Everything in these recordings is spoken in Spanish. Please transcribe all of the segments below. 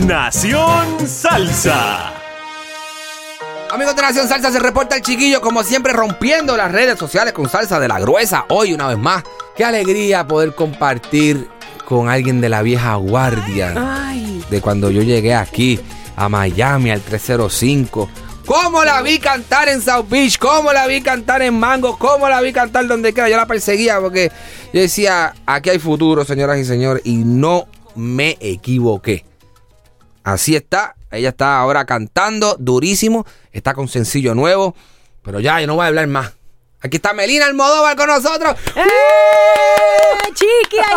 Nación Salsa. Amigos de Nación Salsa, se reporta el chiquillo, como siempre, rompiendo las redes sociales con salsa de la gruesa. Hoy, una vez más, qué alegría poder compartir con alguien de la vieja guardia. De cuando yo llegué aquí, a Miami, al 305. ¿Cómo la vi cantar en South Beach? ¿Cómo la vi cantar en Mango? ¿Cómo la vi cantar donde quiera? Yo la perseguía porque yo decía, aquí hay futuro, señoras y señores, y no me equivoqué. Así está. Ella está ahora cantando durísimo. Está con sencillo nuevo. Pero ya, yo no voy a hablar más. Aquí está Melina Almodóvar con nosotros. ¡Eh! Chiqui, I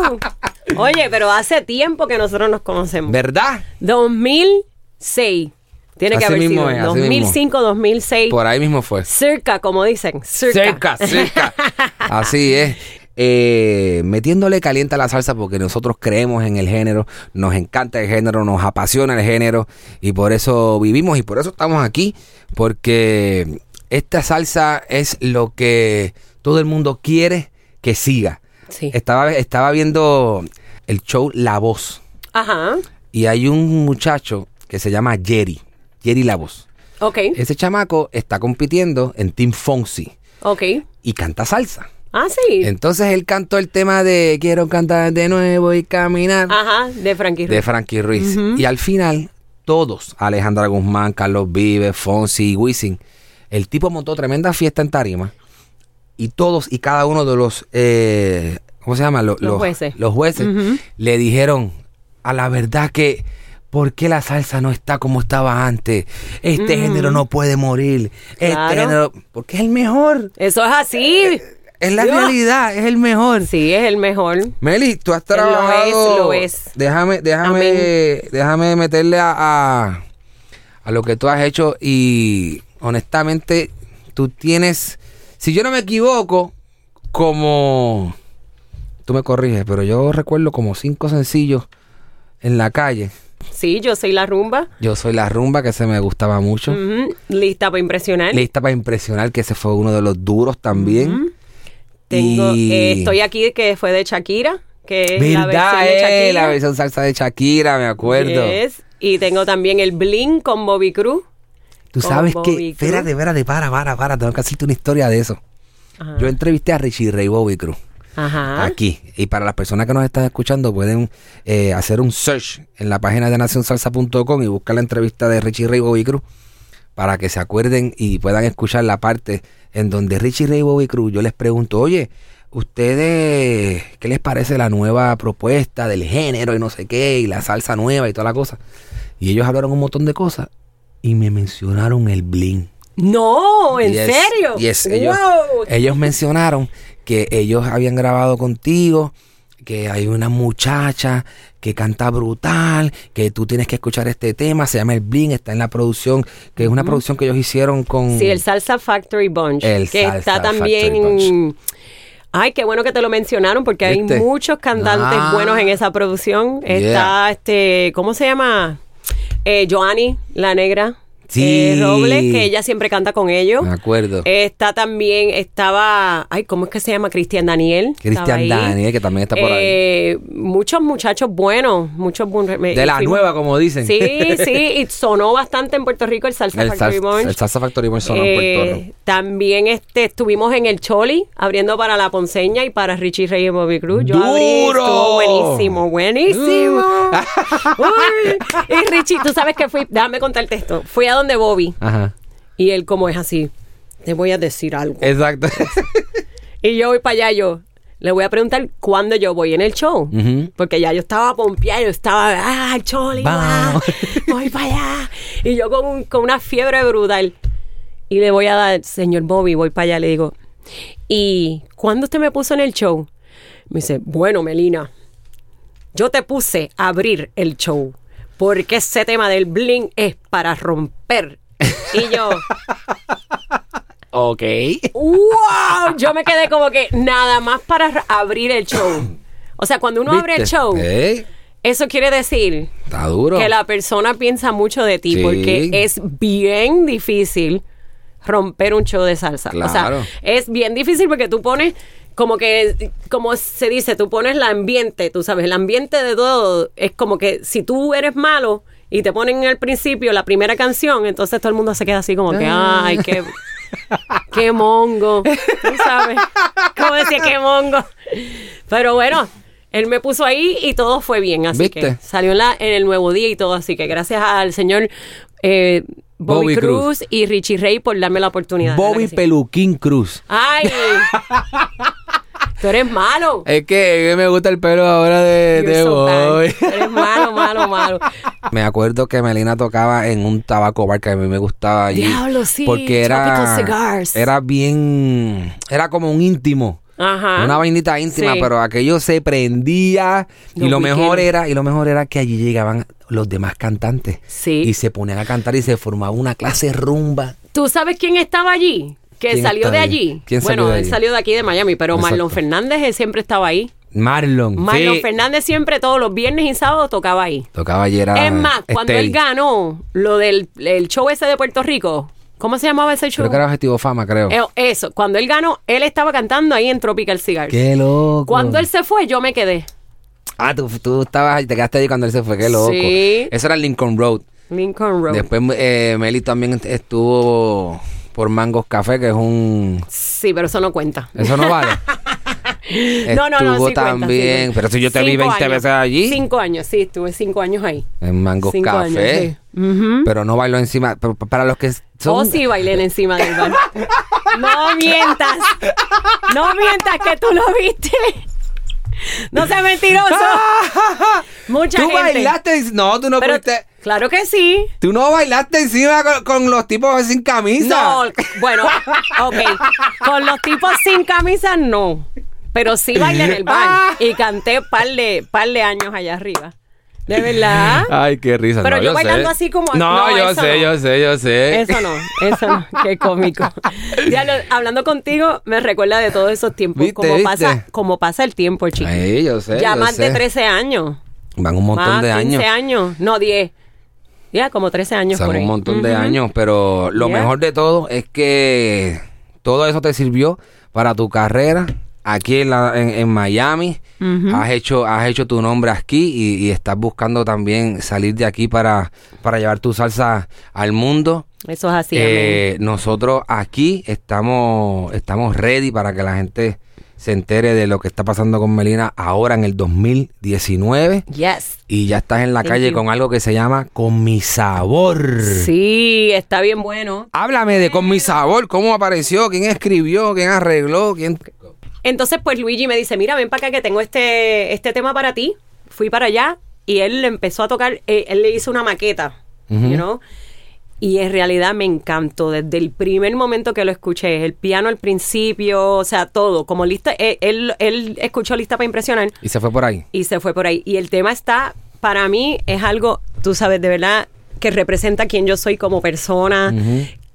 love you. Oye, pero hace tiempo que nosotros nos conocemos. ¿Verdad? 2006. Tiene que haber mismo sido. es, así 2005, 2006. Por ahí mismo fue. Cerca, como dicen. Cerca. Cerca, cerca. Así es. Eh, metiéndole caliente a la salsa porque nosotros creemos en el género, nos encanta el género, nos apasiona el género y por eso vivimos y por eso estamos aquí, porque esta salsa es lo que todo el mundo quiere que siga. Sí. Estaba, estaba viendo el show La Voz Ajá. y hay un muchacho que se llama Jerry, Jerry La Voz. Ok. Ese chamaco está compitiendo en Team Fonsi Ok. y canta salsa. Ah, sí. Entonces él cantó el tema de Quiero cantar de nuevo y caminar Ajá, de Frankie de Ruiz. Frankie Ruiz. Y al final, todos, Alejandra Guzmán, Carlos Vives, Fonsi y Wisin, el tipo montó tremenda fiesta en Tarima y todos y cada uno de los, eh, ¿cómo se llama? Lo- Los jueces. Los jueces le dijeron a la verdad que... ¿Por qué la salsa no está como estaba antes? Este género no puede morir. Este Claro. género... Porque es el mejor. Eso es así. Es la Dios. realidad, es el mejor. Sí, es el mejor. Meli, tú has Lo es, trabajado. lo es. Déjame, déjame, déjame meterle a, a, a lo que tú has hecho y honestamente tú tienes, si yo no me equivoco, como, tú me corriges, pero yo recuerdo como cinco sencillos en la calle. Sí, yo soy la rumba. Yo soy la rumba que se me gustaba mucho. Lista para impresionar. Lista para impresionar, que ese fue uno de los duros también. Tengo, Y- eh, estoy aquí que fue de Shakira, que es la versión de eh? Shakira. La versión salsa de Shakira, me acuerdo. Yes. Y tengo también el Bling con Bobby Cruz. Tú sabes que, Bobby Cruz. espérate, espérate, para, para, para, tengo que hacerte una historia de eso. Yo entrevisté a Richie Ray Bobby Cruz Ajá. aquí. Y para las personas que nos están escuchando, pueden eh, hacer un search en la página de nacionsalsa.com y buscar la entrevista de Richie Ray Bobby Cruz para que se acuerden y puedan escuchar la parte en donde Richie Ray Bobby Cruz, yo les pregunto, oye, ¿ustedes qué les parece la nueva propuesta del género y no sé qué, y la salsa nueva y toda la cosa? Y ellos hablaron un montón de cosas y me mencionaron el bling. No, ¿en Yes, serio? yes, ellos, Wow. ellos mencionaron que ellos habían grabado contigo, que hay una muchacha que canta brutal, que tú tienes que escuchar este tema, se llama El Bling, está en la producción, que es una producción que ellos hicieron con... Sí, el Salsa Factory Bunch. El que Salsa está también. Ay, qué bueno que te lo mencionaron porque ¿Viste? hay muchos cantantes Ah. buenos en esa producción. Yeah. Está este, ¿cómo se llama? Eh, Joanny, la negra. Sí. Eh, Robles, que ella siempre canta con ellos. Me acuerdo. Está también, estaba, ay, ¿cómo es que se llama? Cristian Daniel. Cristian. Daniel, que también está por ahí. Eh, Muchos muchachos buenos, muchos buenos. De la nueva, como dicen. Sí, sí, y sonó bastante en Puerto Rico el Salsa El, Factory Bunch. el Salsa Factory Bunch sonó en Puerto Eh, Rico. también este, estuvimos en el Choli abriendo para La Ponceña y para Richie Rey y Bobby Cruz. Yo abrí, ¡Duro! estuvo buenísimo, buenísimo. Uy, y Richie, tú sabes que fui, déjame contarte esto. Fui a donde Bobby Ajá. y él como es así, te voy a decir algo. Exacto. Y yo voy para allá, yo le voy a preguntar cuándo yo voy en el show. Porque ya yo estaba pompeada, yo estaba, ah, Choli, voy para allá. Y yo con, con una fiebre brutal. Y le voy a dar, señor Bobby, voy para allá, le digo, ¿y cuándo usted me puso en el show? Me dice, bueno, Melina, yo te puse a abrir el show. Porque ese tema del bling es para romper. Y yo, Ok. ¡wow! Yo me quedé como que nada más para abrir el show. O sea, cuando uno abre el show, eso quiere decir está duro. que la persona piensa mucho de ti Sí. porque es bien difícil romper un show de salsa. O Claro. sea, es bien difícil porque tú pones como que, como se dice, tú pones el ambiente, tú sabes, el ambiente de todo es como que si tú eres malo y te ponen en el principio la primera canción, entonces todo el mundo se queda así como que, Ah. ay, qué, qué mongo, tú sabes, como decía, qué mongo. Pero bueno, él me puso ahí y todo fue bien, así ¿Viste? que salió en, la, en el nuevo día y todo, así que gracias al señor eh, Bobby, Bobby Cruz, y Richie Ray por darme la oportunidad. ¿verdad Bobby sí? Peluquín Cruz. Ay, tú eres malo. Es que me gusta el pelo ahora de, de so. Bobby. Eres malo, malo, malo. Me acuerdo que Melina tocaba en un tabaco bar que a mí me gustaba allí. Diablo, sí, Porque era. Cigars. Era bien. Era como un íntimo. Ajá. Una vainita íntima, Sí. pero aquello se prendía. y lo mejor era, y lo mejor era que allí llegaban los demás cantantes. Sí. Y se ponían a cantar y se formaba una clase rumba. ¿Tú sabes quién estaba allí? Que ¿Quién salió de allí. ¿Quién salió bueno, de él allí? salió de aquí de Miami, pero Exacto. Marlon Fernández él siempre estaba ahí. Marlon. Marlon sí. Fernández siempre todos los viernes y sábados tocaba ahí. Tocaba ayer es más, cuando él ganó lo del el show ese de Puerto Rico, ¿cómo se llamaba ese show? Creo que era Objetivo Fama, creo. Eh, Eso, cuando él ganó, él estaba cantando ahí en Tropical Cigars. Qué loco. Cuando él se fue, yo me quedé. Ah, tú, tú estabas, te quedaste ahí cuando él se fue, qué loco. Sí. Eso era Lincoln Road. Lincoln Road. Después eh, Meli también estuvo por Mangos Café, que es un... Sí, pero eso no cuenta. Eso no vale. No, no, no, Estuvo sí cuenta, sí también, pero si yo te vi Cinco 20 años. veces allí, Cinco años, sí, estuve cinco años ahí. en Mangos Cinco Café, sí. Ujú. pero no bailó encima. Pero para los que son... Oh, sí, bailé encima del bar. No mientas. No mientas que tú lo viste. No seas mentiroso. Mucha ¿Tú gente. bailaste? No, tú no Pero, fuiste- claro que sí. Tú no bailaste encima con, con los tipos sin camisa. No, bueno, ok. Con los tipos sin camisa, no. Pero sí bailé en el bar. Y canté par de, par de años allá arriba. De verdad. Ay, qué risa. Pero no, yo bailando así como- No, no, yo sé, no. yo sé, yo sé. Eso no, eso no, qué cómico. Diablo, hablando contigo, me recuerda de todos esos tiempos. ¿Viste, como, viste? Pasa, como pasa el tiempo, chico. Ay, yo sé. ya yo más sé. de 13 años. Van un montón más de 15 años. años. No, 10. Ya, como 13 años Son por ahí. un montón de años, pero lo Yeah. mejor de todo es que todo eso te sirvió para tu carrera aquí en, la- en- en Miami. has, hecho, has hecho tu nombre aquí y, y estás buscando también salir de aquí para, para llevar tu salsa al mundo. Eso es así. Eh, nosotros aquí estamos, estamos ready para que la gente se entere de lo que está pasando con Melina ahora en el 2019. amén. Yes. Y ya estás en la Thank calle you. con algo que se llama Con mi sabor. Sí, está bien bueno. Háblame de Con mi sabor, cómo apareció, quién escribió, quién arregló, quién... Entonces, pues Luigi me dice, mira, ven para acá que tengo este, este tema para ti. Fui para allá y él empezó a tocar, eh, él le hizo una maqueta, you know? Y en realidad me encantó desde el primer momento que lo escuché, el piano al principio, o sea, todo, como lista, eh, él, él escuchó lista para impresionar Y se fue por ahí. y se fue por ahí. Y el tema está, para mí, es algo, tú sabes, de verdad, que representa quién yo soy como persona.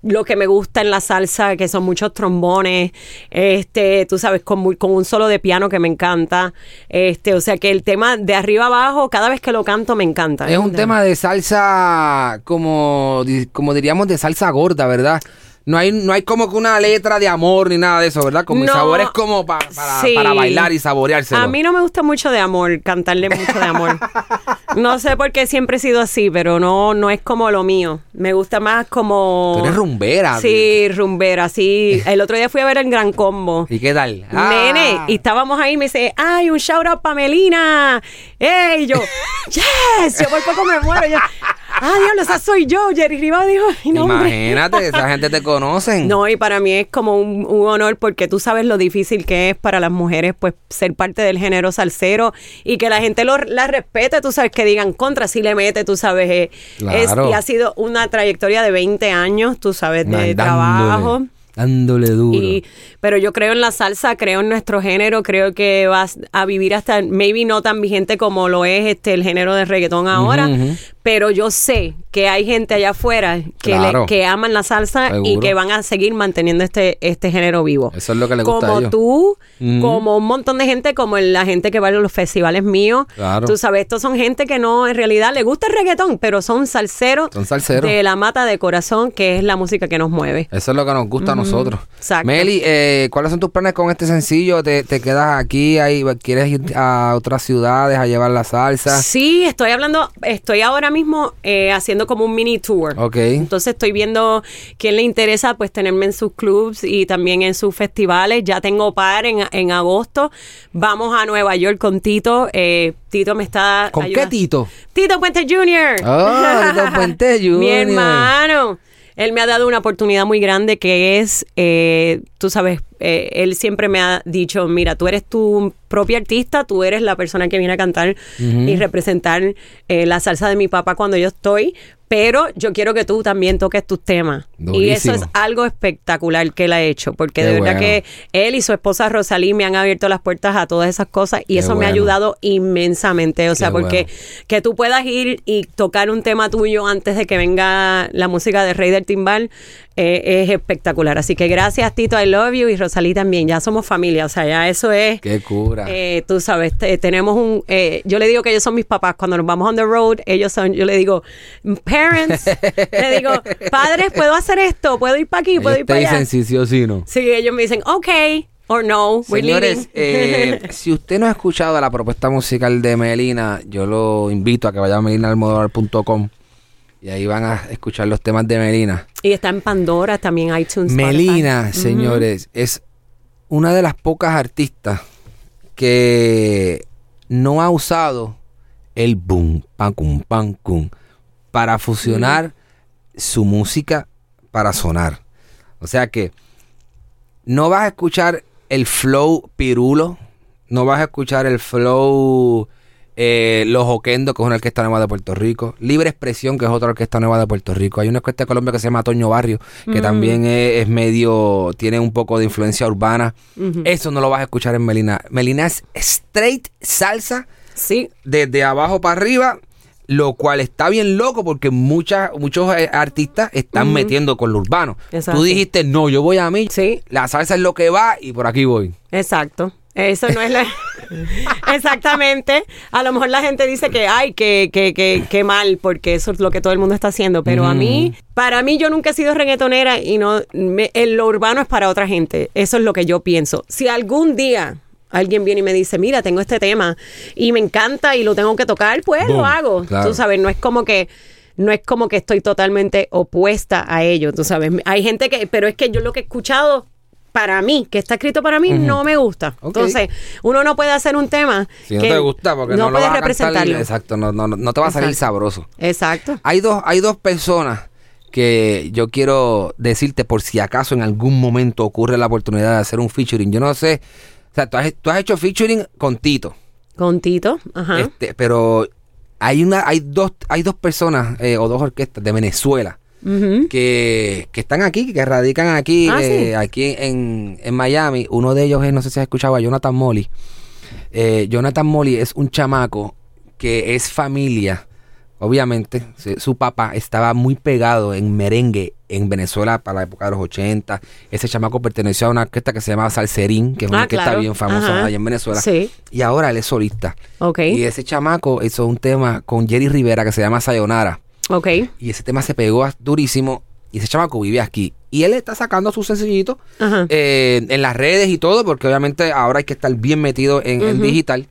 Lo que me gusta en la salsa, que son muchos trombones, este, tú sabes, con, muy- con un solo de piano que me encanta. Este, o sea que el tema de arriba abajo, cada vez que lo canto, me encanta. Es un tema de salsa, como, como diríamos, de salsa gorda, ¿verdad? No hay, no hay como que una letra de amor ni nada de eso, ¿verdad? Con mi No. sabor es como pa- para, Sí. para bailar y saboreárselo. A mí no me gusta mucho de amor, cantarle mucho de amor. No sé por qué siempre he sido así, pero no, no es como lo mío. Me gusta más como... Tú eres rumbera. Sí, rumbera, sí. El otro día fui a ver el Gran Combo. ¿Y qué tal? Nene, Ah. y estábamos ahí y me dice, ay, un shout out para Melina. ¡Ey! Y yo, yes, yo por poco me muero. Yo, ah, diablo, esa soy yo. Jerry Rivas dijo, mi nombre. Imagínate, esa gente te conocen. No, y para mí es como un, un honor porque tú sabes lo difícil que es para las mujeres pues ser parte del género salsero y que la gente lo, la respete, tú sabes, que digan contra, si le mete, tú sabes. eh, es- Claro. y ha sido una trayectoria de 20 años, tú sabes, de trabajo. Dándole duro. Y, pero yo creo en la salsa, creo en nuestro género, creo que vas a vivir hasta, maybe no tan vigente como lo es este el género de reggaetón ahora, pero yo sé que hay gente allá afuera que, le- que aman la salsa y que van a seguir manteniendo este, este género vivo. Eso es lo que le gusta a Como ellos. tú, como un montón de gente, como la gente que va a los festivales míos. Claro. Tú sabes, estos son gente que no, en realidad le gusta el reggaetón, pero son salseros, Son salseros. de la mata de corazón, que es la música que nos mueve. Eso es lo que nos gusta a nosotros. exacto. Meli, eh, ¿cuáles son tus planes con este sencillo? ¿Te, te quedas aquí? Ahí, ¿Quieres ir a otras ciudades a llevar la salsa? Sí, estoy hablando, estoy ahora mismo eh, haciendo como un mini tour. Ok. Entonces estoy viendo quién le interesa pues tenerme en sus clubs y también en sus festivales. Ya tengo par en, en agosto. Vamos a Nueva York con Tito. Eh, Tito me está ¿Con qué. Tito? Tito Puente Jr. Ah, Tito Puente Jr.. Mi hermano. Él me ha dado una oportunidad muy grande que es, eh, tú sabes, eh, él siempre me ha dicho, mira, tú eres tu propia artista, tú eres la persona que viene a cantar y representar eh, la salsa de mi papá cuando yo estoy, pero yo quiero que tú también toques tus temas. Y eso es algo espectacular que él ha hecho, porque Qué de verdad bueno. que él y su esposa Rosalí me han abierto las puertas a todas esas cosas y Qué eso me ha ayudado inmensamente. O sea, Qué porque bueno. que tú puedas ir y tocar un tema tuyo antes de que venga la música de Rey del Timbal eh, es espectacular. Así que gracias, Tito, I love you y Rosalí también. Ya somos familia, o sea, ya eso es. Qué cura. eh, tú sabes, te- tenemos un. eh, yo le digo que ellos son mis papás. Cuando nos vamos on the road, ellos son. Yo le digo, parents. le digo, padres, ¿puedo hacer esto? ¿Puedo ir para aquí? ¿Puedo Ellos ir te para allá? dicen sí, sí o sí no. Sí, ellos me dicen, ok, or no, we're Señores, eh, si usted no ha escuchado la propuesta musical de Melina, yo lo invito a que vaya a melinaalmodovar.com y ahí van a escuchar los temas de Melina. y está en Pandora, también iTunes. Spotify. Melina, señores, es una de las pocas artistas que no ha usado el boom, pam, cum, pam, cum, para fusionar su música para sonar. O sea que no vas a escuchar el flow pirulo, no vas a escuchar el flow eh, Los Oquendo, que es una orquesta nueva de Puerto Rico, Libre Expresión, que es otra orquesta nueva de Puerto Rico. Hay una orquesta de Colombia que se llama Toño Barrio, que también es, es medio, tiene un poco de influencia urbana. Eso no lo vas a escuchar en Melina. Melina es straight salsa Sí, desde abajo para arriba, lo cual está bien loco porque muchas, muchos eh, artistas están metiendo con lo urbano. Exacto. Tú dijiste, no, yo voy a mí, Sí. la salsa es lo que va y por aquí voy. Exacto. Eso no es la... Exactamente. A lo mejor la gente dice que, ay, que, que, que, que mal, porque eso es lo que todo el mundo está haciendo. Pero a mí, para mí, yo nunca he sido reggaetonera y no... me- el- lo urbano es para otra gente. Eso es lo que yo pienso. Si algún día... Alguien viene y me dice, mira, tengo este tema y me encanta y lo tengo que tocar, pues Boom. lo hago. Claro. Tú sabes, no es como que no es como que estoy totalmente opuesta a ello, tú sabes. Hay gente que, pero es que yo lo que he escuchado para mí, que está escrito para mí, no me gusta. Entonces, uno no puede hacer un tema Si no que te gusta, porque no, lo puedes vas a cantar, representarlo. exacto, no, no, no te va a salir Exacto. sabroso. Exacto. Hay dos, hay dos personas que yo quiero decirte por si acaso en algún momento ocurre la oportunidad de hacer un featuring. Yo no sé, o sea, tú has, tú has hecho featuring con Tito, Con Tito, ajá. este, pero hay una, hay dos, hay dos personas eh, o dos orquestas de Venezuela Que, que están aquí, que radican aquí, Ah, eh, sí. aquí en, en Miami. Uno de ellos es, no sé si has escuchado a Jonathan Molly. Eh, Jonathan Molly es un chamaco que es familia. Obviamente, su papá estaba muy pegado en merengue en Venezuela para la época de los 80. Ese chamaco perteneció a una orquesta que se llamaba Salserín, que es una Ah, orquesta claro. bien famosa Ajá. allá en Venezuela. Sí. Y ahora él es solista. Ok. Y ese chamaco hizo un tema con Jerry Rivera que se llama Sayonara. Ok. Y ese tema se pegó durísimo. Y ese chamaco vive aquí. Y él está sacando sus sencillitos eh, en las redes y todo, porque obviamente ahora hay que estar bien metido en, en digital.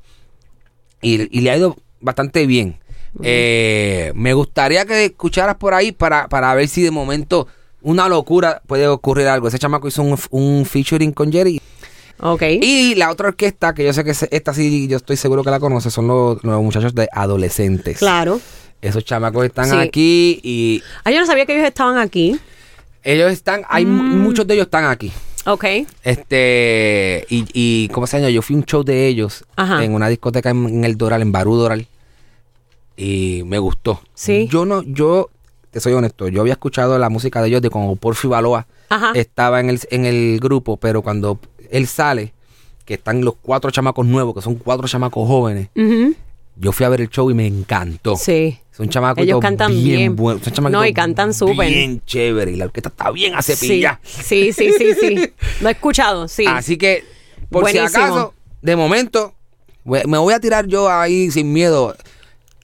Y, y le ha ido bastante bien. Eh, me gustaría que escucharas por ahí para, para ver si de momento una locura puede ocurrir algo. Ese chamaco hizo un, un featuring con Jerry. Ok. Y la otra orquesta, que yo sé que esta sí, yo estoy seguro que la conoce, son los, los muchachos de adolescentes. Claro. Esos chamacos están Sí. aquí y Ah, yo no sabía que ellos estaban aquí. ellos están, hay Mm. muchos de ellos están aquí. Ok. Este, y, y ¿cómo se llama? Yo fui a un show de ellos Ajá. en una discoteca en, en el Doral, en Barú Doral. Y me gustó. Sí. Yo no, yo te soy honesto, yo había escuchado la música de ellos de cuando Porfi Baloa Ajá. estaba en el, en el grupo, pero cuando él sale, que están los cuatro chamacos nuevos, que son cuatro chamacos jóvenes, yo fui a ver el show y me encantó. Sí. Son chamacos Ellos cantan bien. buenos. Son No, y cantan súper. Bien chévere. Y la orquesta está bien a Sí. sí, sí, sí, sí. Lo he escuchado, sí. Así que, por Buenísimo. si acaso, de momento, me voy a tirar yo ahí sin miedo.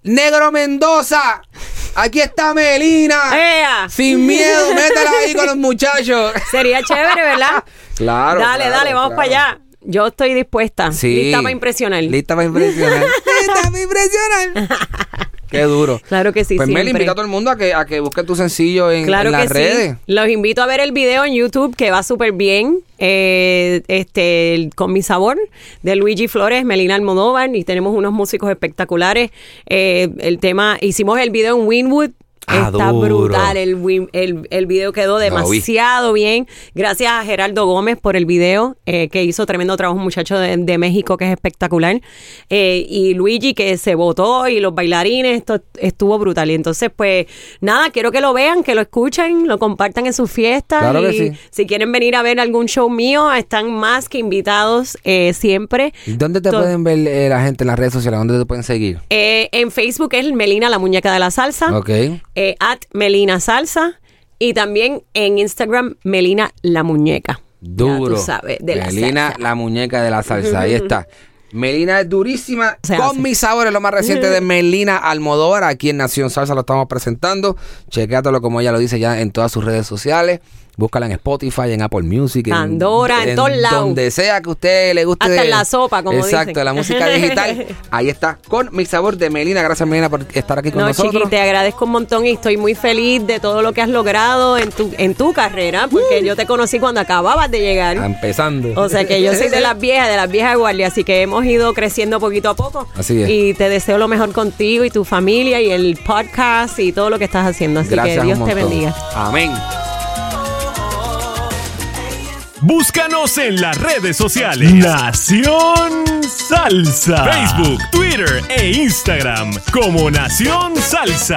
Negro Mendoza, aquí está Melina. ¡Ea! Sin miedo, métela ahí con los muchachos. Sería chévere, ¿verdad? Claro. dale, claro, dale, vamos claro. para allá. Yo estoy dispuesta. Sí. Lista para impresionar. Lista para impresionar. Lista para impresionar. Qué duro. Claro que sí, Pues siempre. invita a todo el mundo a que, a que busque tu sencillo en, Claro en las que redes. sí. Los invito a ver el video en YouTube que va súper bien. eh, este con mi sabor de Luigi Flores, Melina Almodóvar y tenemos unos músicos espectaculares. Eh, el tema hicimos el video en Winwood. Ah, Está duro. brutal, el, el, el video quedó demasiado bien. Gracias a Gerardo Gómez por el video, eh, que hizo tremendo trabajo, un muchacho de, de México que es espectacular. Eh, y Luigi que se votó y los bailarines, esto estuvo brutal. Y entonces, pues nada, quiero que lo vean, que lo escuchen, lo compartan en sus fiestas. Claro que sí. si quieren venir a ver algún show mío, están más que invitados eh, siempre. ¿Dónde te To- pueden ver eh, la gente en las redes sociales? ¿Dónde te pueden seguir? Eh, en Facebook es Melina, la muñeca de la salsa. Ok. Eh, at Melina Salsa y también en Instagram Melina la Muñeca. Duro. Ya tú sabes, de la Melina, salsa. la muñeca de la salsa. Ahí está. Melina es durísima. Se con hace. mis sabores, lo más reciente de Melina Almodóvar. Aquí en Nación Salsa lo estamos presentando. Chequéatelo como ella lo dice ya en todas sus redes sociales. Búscala en Spotify, en Apple Music, en Pandora, en todos lados. Donde sea que a usted le guste. Hasta en la sopa, como Exacto, dicen. la música digital. Ahí está. Con mi sabor de Melina. Gracias, Melina, por estar aquí con No, nosotros. Chiqui, te agradezco un montón y estoy muy feliz de todo lo que has logrado en tu, en tu carrera, porque yo te conocí cuando acababas de llegar. Está empezando. O sea que yo soy de las viejas, de las viejas guardias, así que hemos ido creciendo poquito a poco. Así es. Y te deseo lo mejor contigo y tu familia y el podcast y todo lo que estás haciendo. Así Gracias que Dios te bendiga. Amén. Búscanos en las redes sociales. Nación Salsa. Facebook, Twitter e Instagram como Nación Salsa.